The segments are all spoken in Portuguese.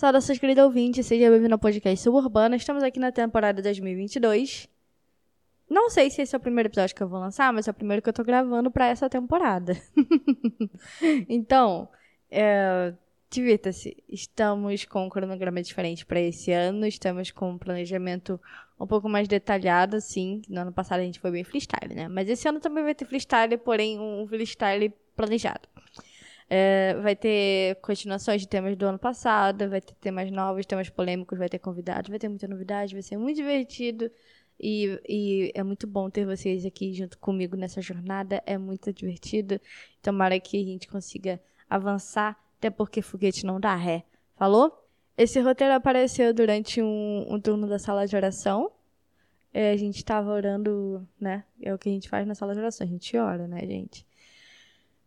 Saudações, querido ouvinte, seja bem-vindo ao podcast Suburbana. Estamos aqui na temporada 2022. Não sei se esse é o primeiro episódio que eu vou lançar, mas é o primeiro que eu tô gravando para essa temporada. então, é, divirta-se. Estamos com um cronograma diferente para esse ano, estamos com um planejamento um pouco mais detalhado, assim. No ano passado a gente foi bem freestyle, né? Mas esse ano também vai ter freestyle, porém um freestyle planejado. É, vai ter continuações de temas do ano passado, vai ter temas novos, temas polêmicos, vai ter convidados, vai ter muita novidade, vai ser muito divertido. E, e é muito bom ter vocês aqui junto comigo nessa jornada, é muito divertido. Tomara que a gente consiga avançar, até porque foguete não dá ré. Falou? Esse roteiro apareceu durante um, um turno da sala de oração. É, a gente estava orando, né? É o que a gente faz na sala de oração, a gente ora, né, gente?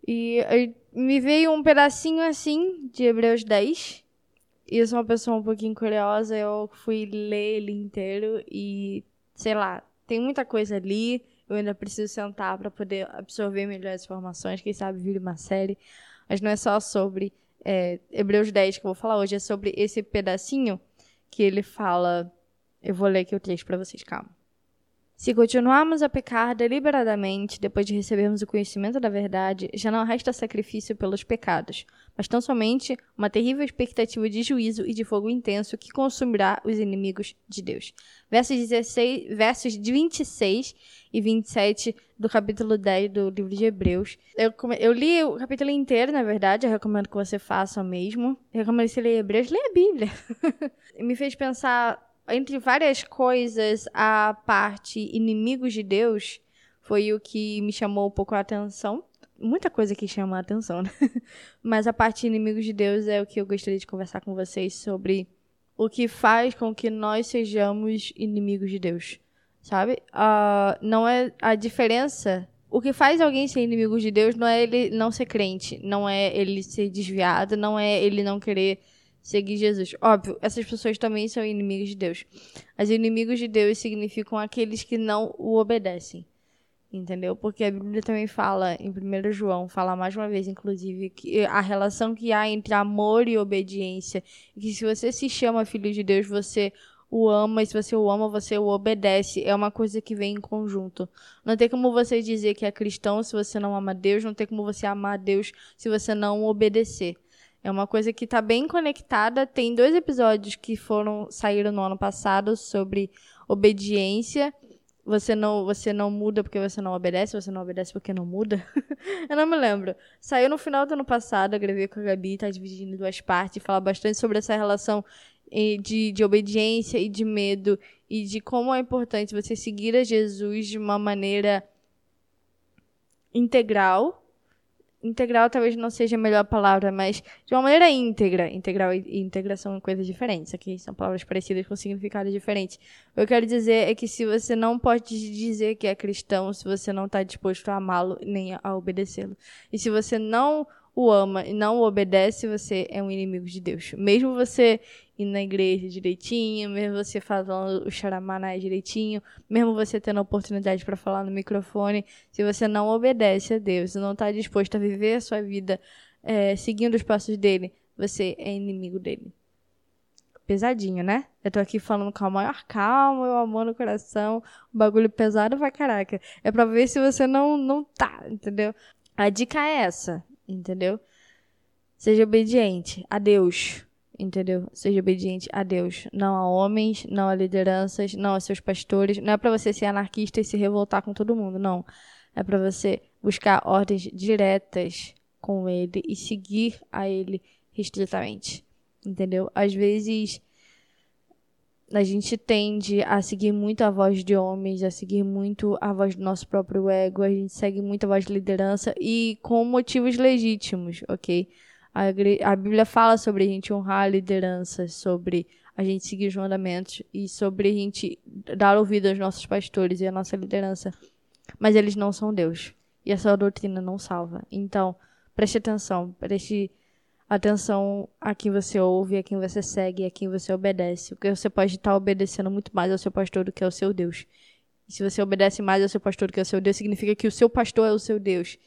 E me veio um pedacinho assim de Hebreus 10. E eu sou uma pessoa um pouquinho curiosa, eu fui ler ele inteiro e, sei lá, tem muita coisa ali. Eu ainda preciso sentar para poder absorver melhor as informações, quem sabe vir uma série. Mas não é só sobre é, Hebreus 10 que eu vou falar hoje, é sobre esse pedacinho que ele fala. Eu vou ler aqui o texto para vocês, calma. Se continuarmos a pecar deliberadamente depois de recebermos o conhecimento da verdade, já não resta sacrifício pelos pecados, mas tão somente uma terrível expectativa de juízo e de fogo intenso que consumirá os inimigos de Deus. Versos, 16, versos 26 e 27 do capítulo 10 do livro de Hebreus. Eu, eu li o capítulo inteiro, na verdade, eu recomendo que você faça o mesmo. Eu recomendo que você leia Hebreus, leia a Bíblia. Me fez pensar entre várias coisas, a parte inimigos de Deus foi o que me chamou um pouco a atenção. Muita coisa que chama a atenção, né? Mas a parte inimigos de Deus é o que eu gostaria de conversar com vocês sobre o que faz com que nós sejamos inimigos de Deus, sabe? Uh, não é a diferença. O que faz alguém ser inimigo de Deus não é ele não ser crente, não é ele ser desviado, não é ele não querer seguir Jesus. Óbvio, essas pessoas também são inimigos de Deus. Mas inimigos de Deus significam aqueles que não o obedecem. Entendeu? Porque a Bíblia também fala, em 1 João, fala mais uma vez, inclusive, que a relação que há entre amor e obediência. Que se você se chama filho de Deus, você o ama, e se você o ama, você o obedece. É uma coisa que vem em conjunto. Não tem como você dizer que é cristão se você não ama Deus, não tem como você amar Deus se você não obedecer. É uma coisa que está bem conectada. Tem dois episódios que foram saíram no ano passado sobre obediência. Você não, você não muda porque você não obedece, você não obedece porque não muda. eu não me lembro. Saiu no final do ano passado, eu gravei com a Gabi, tá dividindo em duas partes, fala bastante sobre essa relação de, de obediência e de medo e de como é importante você seguir a Jesus de uma maneira integral integral talvez não seja a melhor palavra, mas de uma maneira íntegra. Integral e íntegra são coisas diferentes. Aqui são palavras parecidas com significados diferentes. O que eu quero dizer é que se você não pode dizer que é cristão, se você não está disposto a amá-lo nem a obedecê-lo. E se você não o ama e não o obedece, você é um inimigo de Deus. Mesmo você indo na igreja direitinho, mesmo você falando o xaramaná direitinho, mesmo você tendo a oportunidade para falar no microfone, se você não obedece a Deus, não está disposto a viver a sua vida é, seguindo os passos dele, você é inimigo dele. Pesadinho, né? Eu tô aqui falando com a maior calma, eu amor no coração, o bagulho pesado vai caraca. É pra ver se você não, não tá, entendeu? A dica é essa entendeu? Seja obediente a Deus, entendeu? Seja obediente a Deus, não a homens, não a lideranças, não a seus pastores. Não é para você ser anarquista e se revoltar com todo mundo, não. É para você buscar ordens diretas com ele e seguir a ele restritamente, entendeu? Às vezes a gente tende a seguir muito a voz de homens, a seguir muito a voz do nosso próprio ego, a gente segue muito a voz de liderança e com motivos legítimos, ok? A, a Bíblia fala sobre a gente honrar a liderança, sobre a gente seguir os mandamentos e sobre a gente dar ouvido aos nossos pastores e à nossa liderança. Mas eles não são Deus. E essa doutrina não salva. Então, preste atenção, preste atenção a quem você ouve, a quem você segue, a quem você obedece. Porque você pode estar obedecendo muito mais ao seu pastor do que ao seu Deus. E se você obedece mais ao seu pastor do que ao seu Deus, significa que o seu pastor é o seu Deus.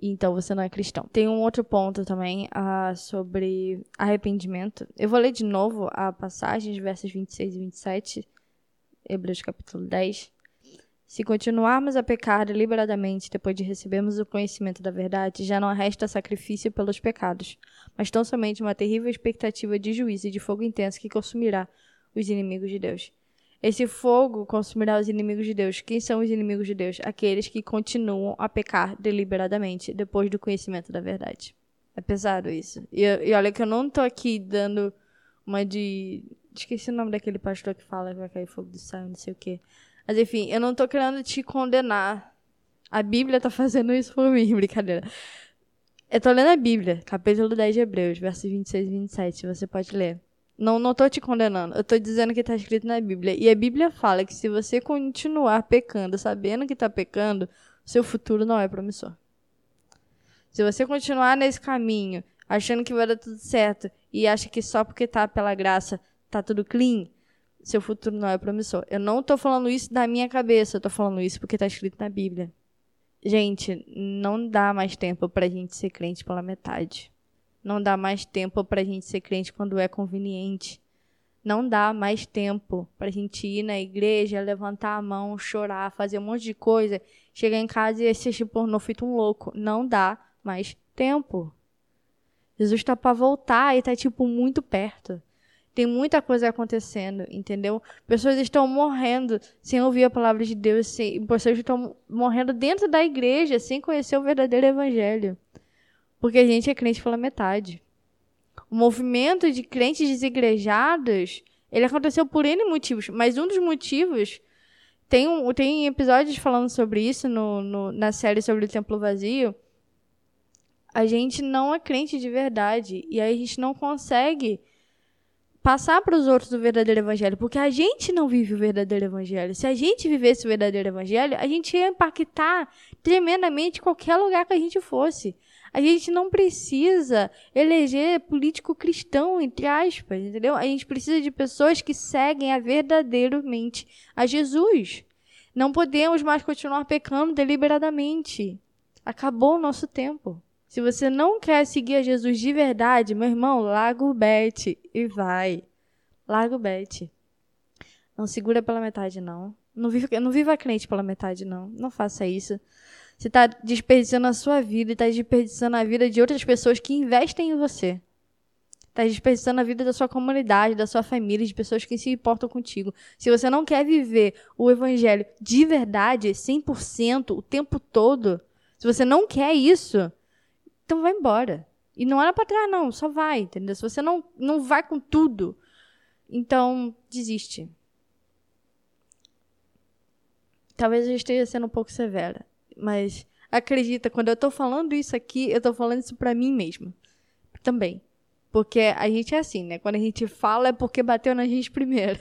então você não é cristão. Tem um outro ponto também uh, sobre arrependimento. Eu vou ler de novo a passagem, versos 26 e 27, Hebreus capítulo 10. Se continuarmos a pecar deliberadamente depois de recebermos o conhecimento da verdade, já não resta sacrifício pelos pecados, mas tão somente uma terrível expectativa de juízo e de fogo intenso que consumirá os inimigos de Deus. Esse fogo consumirá os inimigos de Deus. Quem são os inimigos de Deus? Aqueles que continuam a pecar deliberadamente depois do conhecimento da verdade. É pesado isso. E, e olha que eu não tô aqui dando uma de. Esqueci o nome daquele pastor que fala que vai cair fogo do céu, não sei o quê. Mas enfim, eu não tô querendo te condenar. A Bíblia tá fazendo isso por mim, brincadeira. Eu tô lendo a Bíblia, capítulo 10 de Hebreus, versos 26 e 27. Você pode ler. Não, não tô te condenando. Eu tô dizendo que está escrito na Bíblia. E a Bíblia fala que se você continuar pecando, sabendo que está pecando, seu futuro não é promissor. Se você continuar nesse caminho, achando que vai dar tudo certo, e acha que só porque tá pela graça tá tudo clean, seu futuro não é promissor. Eu não tô falando isso da minha cabeça, eu tô falando isso porque está escrito na Bíblia. Gente, não dá mais tempo pra gente ser crente pela metade. Não dá mais tempo para a gente ser crente quando é conveniente. Não dá mais tempo para a gente ir na igreja, levantar a mão, chorar, fazer um monte de coisa, chegar em casa e assistir pornô feito um louco. Não dá mais tempo. Jesus está para voltar e está tipo muito perto. Tem muita coisa acontecendo, entendeu? Pessoas estão morrendo sem ouvir a palavra de Deus, sem, pessoas estão morrendo dentro da igreja sem conhecer o verdadeiro evangelho. Porque a gente é crente pela metade. O movimento de crentes desigrejados, ele aconteceu por N motivos, mas um dos motivos tem, um, tem episódios falando sobre isso no, no, na série sobre o templo vazio. A gente não é crente de verdade e aí a gente não consegue passar para os outros o verdadeiro evangelho, porque a gente não vive o verdadeiro evangelho. Se a gente vivesse o verdadeiro evangelho, a gente ia impactar tremendamente qualquer lugar que a gente fosse. A gente não precisa eleger político cristão, entre aspas, entendeu? A gente precisa de pessoas que seguem a verdadeiramente a Jesus. Não podemos mais continuar pecando deliberadamente. Acabou o nosso tempo. Se você não quer seguir a Jesus de verdade, meu irmão, larga o bet e vai. Larga o bet. Não segura pela metade, não. Não viva, não viva crente pela metade, não. Não faça isso. Você está desperdiçando a sua vida e está desperdiçando a vida de outras pessoas que investem em você. Está desperdiçando a vida da sua comunidade, da sua família, de pessoas que se importam contigo. Se você não quer viver o evangelho de verdade, 100%, o tempo todo, se você não quer isso, então vai embora. E não olha para trás, não, só vai, entendeu? Se você não, não vai com tudo, então desiste. Talvez eu esteja sendo um pouco severa. Mas acredita, quando eu tô falando isso aqui, eu tô falando isso para mim mesma. Também. Porque a gente é assim, né? Quando a gente fala é porque bateu na gente primeiro.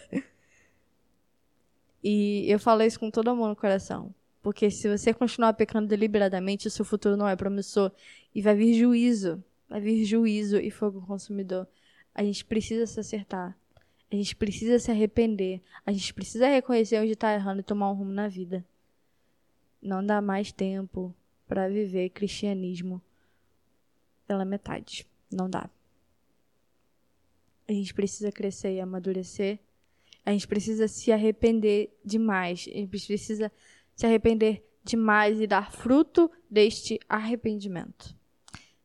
E eu falo isso com todo amor no coração. Porque se você continuar pecando deliberadamente, o seu futuro não é promissor. E vai vir juízo. Vai vir juízo e fogo consumidor. A gente precisa se acertar. A gente precisa se arrepender. A gente precisa reconhecer onde está errando e tomar um rumo na vida não dá mais tempo para viver cristianismo pela metade. Não dá. A gente precisa crescer e amadurecer. A gente precisa se arrepender demais. A gente precisa se arrepender demais e dar fruto deste arrependimento.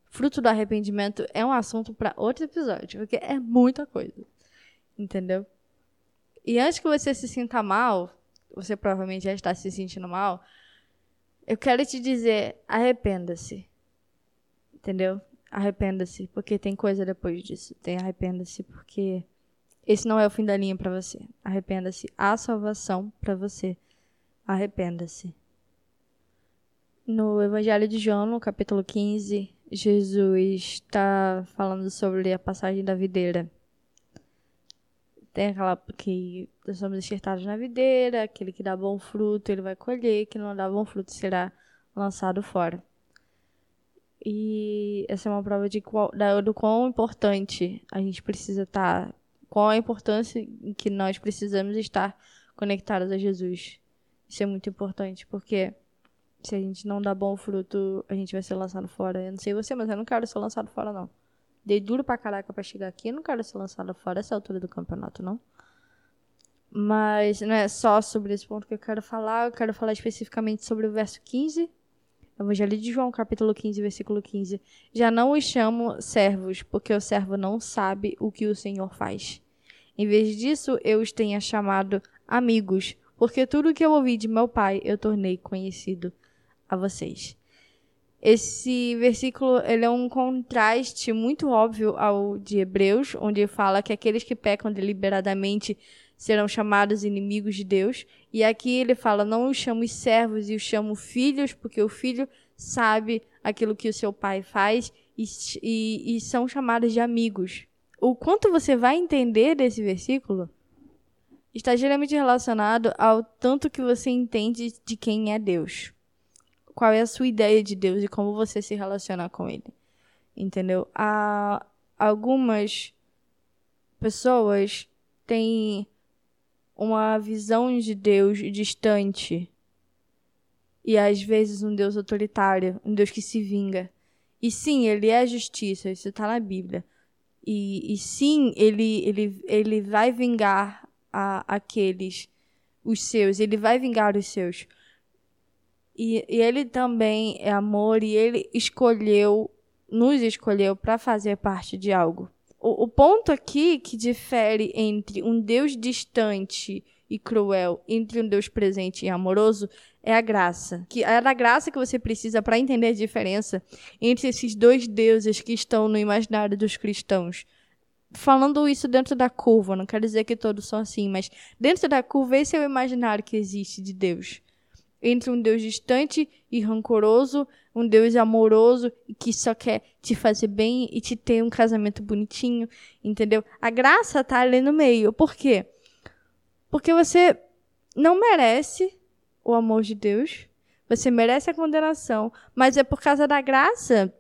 Fruto do arrependimento é um assunto para outro episódio, porque é muita coisa. Entendeu? E antes que você se sinta mal, você provavelmente já está se sentindo mal, eu quero te dizer, arrependa-se. Entendeu? Arrependa-se, porque tem coisa depois disso. Tem arrependa-se porque esse não é o fim da linha para você. Arrependa-se, há salvação para você. Arrependa-se. No Evangelho de João, no capítulo 15, Jesus está falando sobre a passagem da videira. Tem aquela que nós somos enxertados na videira, aquele que dá bom fruto, ele vai colher, que não dá bom fruto será lançado fora. E essa é uma prova de qual, da, do quão importante a gente precisa estar, qual a importância que nós precisamos estar conectados a Jesus. Isso é muito importante, porque Se a gente não dá bom fruto, a gente vai ser lançado fora. Eu não sei você, mas eu não quero ser lançado fora, não. Dei duro pra caraca pra chegar aqui, eu não quero ser lançado fora essa altura do campeonato, não. Mas não é só sobre esse ponto que eu quero falar, eu quero falar especificamente sobre o verso 15. Evangelho de João, capítulo 15, versículo 15. Já não os chamo servos, porque o servo não sabe o que o Senhor faz. Em vez disso, eu os tenha chamado amigos, porque tudo que eu ouvi de meu pai eu tornei conhecido a vocês. Esse versículo ele é um contraste muito óbvio ao de Hebreus, onde fala que aqueles que pecam deliberadamente serão chamados inimigos de Deus. E aqui ele fala: não os chamo servos e os chamo filhos, porque o filho sabe aquilo que o seu pai faz e, e, e são chamados de amigos. O quanto você vai entender desse versículo está geralmente relacionado ao tanto que você entende de quem é Deus. Qual é a sua ideia de Deus e como você se relaciona com Ele. Entendeu? Há algumas pessoas têm uma visão de Deus distante e às vezes um Deus autoritário, um Deus que se vinga. E sim, ele é justiça, isso está na Bíblia. E, e sim, ele, ele, ele vai vingar a, aqueles, os seus, ele vai vingar os seus. E, e ele também é amor e ele escolheu, nos escolheu para fazer parte de algo. O, o ponto aqui que difere entre um Deus distante e cruel, entre um Deus presente e amoroso, é a graça. Que é da graça que você precisa para entender a diferença entre esses dois deuses que estão no imaginário dos cristãos falando isso dentro da curva, não quero dizer que todos são assim, mas dentro da curva, esse é o imaginário que existe de Deus. Entre um Deus distante e rancoroso, um Deus amoroso e que só quer te fazer bem e te ter um casamento bonitinho, entendeu? A graça tá ali no meio. Por quê? Porque você não merece o amor de Deus, você merece a condenação, mas é por causa da graça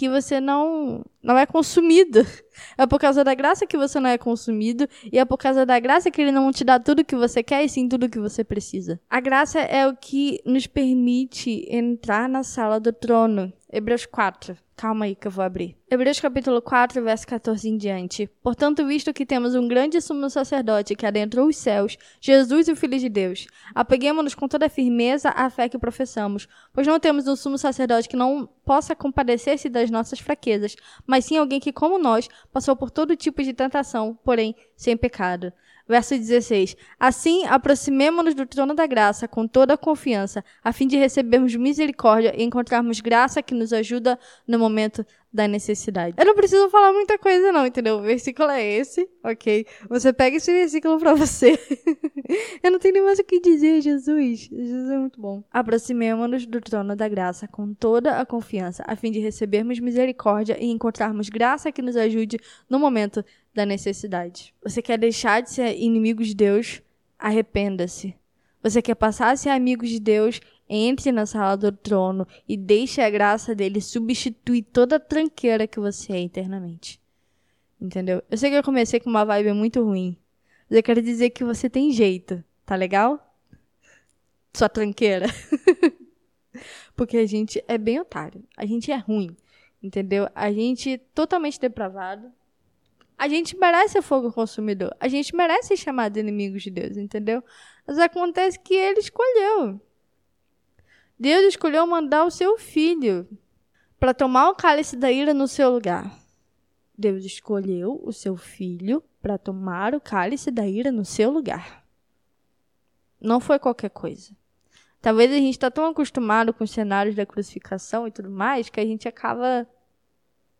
que você não não é consumido. É por causa da graça que você não é consumido e é por causa da graça que ele não te dá tudo que você quer e sim tudo que você precisa. A graça é o que nos permite entrar na sala do trono. Hebreus 4. Calma aí que eu vou abrir. Hebreus capítulo 4, verso 14 em diante. Portanto, visto que temos um grande sumo sacerdote que adentrou os céus, Jesus, o Filho de Deus, apeguemos-nos com toda firmeza à fé que professamos, pois não temos um sumo sacerdote que não possa compadecer-se das nossas fraquezas, mas sim alguém que, como nós, passou por todo tipo de tentação, porém sem pecado. Verso 16. Assim, aproximemo-nos do trono da graça com toda a confiança, a fim de recebermos misericórdia e encontrarmos graça que nos ajuda no momento da necessidade. Eu não preciso falar muita coisa, não, entendeu? O versículo é esse, ok? Você pega esse versículo para você. Eu não tenho nem mais o que dizer, Jesus. Jesus é muito bom. Aproximemo-nos do trono da graça com toda a confiança, a fim de recebermos misericórdia e encontrarmos graça que nos ajude no momento da necessidade. Você quer deixar de ser inimigo de Deus? Arrependa-se. Você quer passar a ser amigo de Deus? Entre na sala do trono e deixe a graça dele substituir toda a tranqueira que você é internamente. Entendeu? Eu sei que eu comecei com uma vibe muito ruim. Mas eu quero dizer que você tem jeito, tá legal? Sua tranqueira. Porque a gente é bem otário. A gente é ruim. Entendeu? A gente é totalmente depravado. A gente merece fogo consumidor. A gente merece ser chamado de inimigos de Deus, entendeu? Mas acontece que ele escolheu. Deus escolheu mandar o seu filho para tomar o cálice da ira no seu lugar. Deus escolheu o seu filho para tomar o cálice da ira no seu lugar. Não foi qualquer coisa. Talvez a gente está tão acostumado com os cenários da crucificação e tudo mais que a gente acaba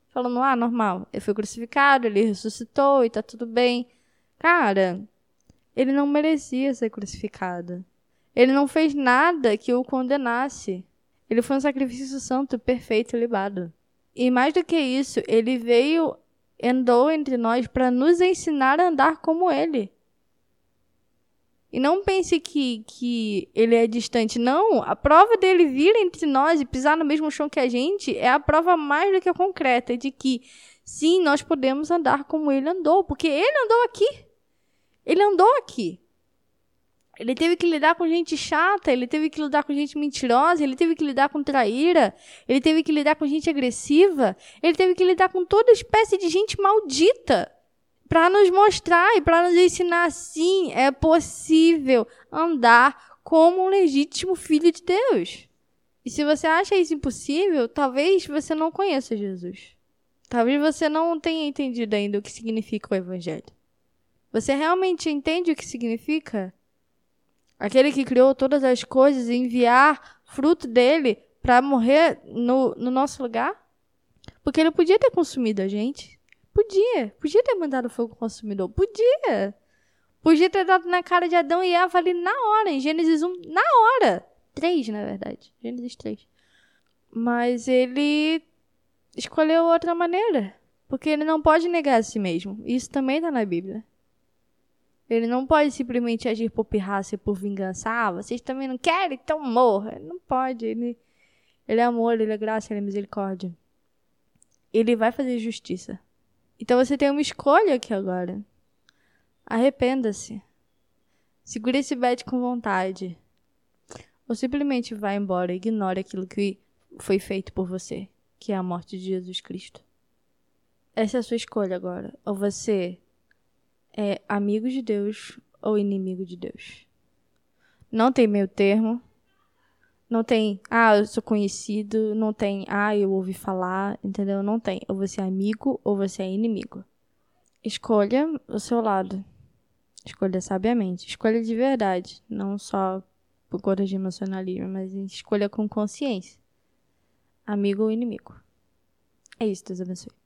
falando, ah, normal, ele foi crucificado, ele ressuscitou e tá tudo bem. Cara, ele não merecia ser crucificado. Ele não fez nada que o condenasse. Ele foi um sacrifício santo, perfeito e libado. E mais do que isso, ele veio, andou entre nós para nos ensinar a andar como ele. E não pense que, que ele é distante. Não, a prova dele vir entre nós e pisar no mesmo chão que a gente é a prova mais do que concreta de que, sim, nós podemos andar como ele andou. Porque ele andou aqui. Ele andou aqui. Ele teve que lidar com gente chata, ele teve que lidar com gente mentirosa, ele teve que lidar com traíra, ele teve que lidar com gente agressiva, ele teve que lidar com toda espécie de gente maldita para nos mostrar e para nos ensinar sim, é possível andar como um legítimo filho de Deus. E se você acha isso impossível, talvez você não conheça Jesus. Talvez você não tenha entendido ainda o que significa o evangelho. Você realmente entende o que significa? Aquele que criou todas as coisas e enviar fruto dele para morrer no, no nosso lugar? Porque ele podia ter consumido a gente. Podia. Podia ter mandado fogo consumidor. Podia. Podia ter dado na cara de Adão e Eva ali na hora, em Gênesis 1, na hora. 3, na verdade. Gênesis 3. Mas ele escolheu outra maneira. Porque ele não pode negar a si mesmo. Isso também está na Bíblia. Ele não pode simplesmente agir por pirraça e por vingança. Ah, vocês também não querem? Então morra. Não pode. Ele, ele é amor, ele é graça, ele é misericórdia. Ele vai fazer justiça. Então você tem uma escolha aqui agora. Arrependa-se. Segure esse bet com vontade. Ou simplesmente vá embora e ignore aquilo que foi feito por você, que é a morte de Jesus Cristo. Essa é a sua escolha agora. Ou você é amigo de Deus ou inimigo de Deus. Não tem meio termo. Não tem, ah, eu sou conhecido. Não tem, ah, eu ouvi falar. Entendeu? Não tem. Ou você é amigo ou você é inimigo. Escolha o seu lado. Escolha sabiamente. Escolha de verdade. Não só por conta de emocionalismo, mas escolha com consciência. Amigo ou inimigo. É isso, Deus abençoe.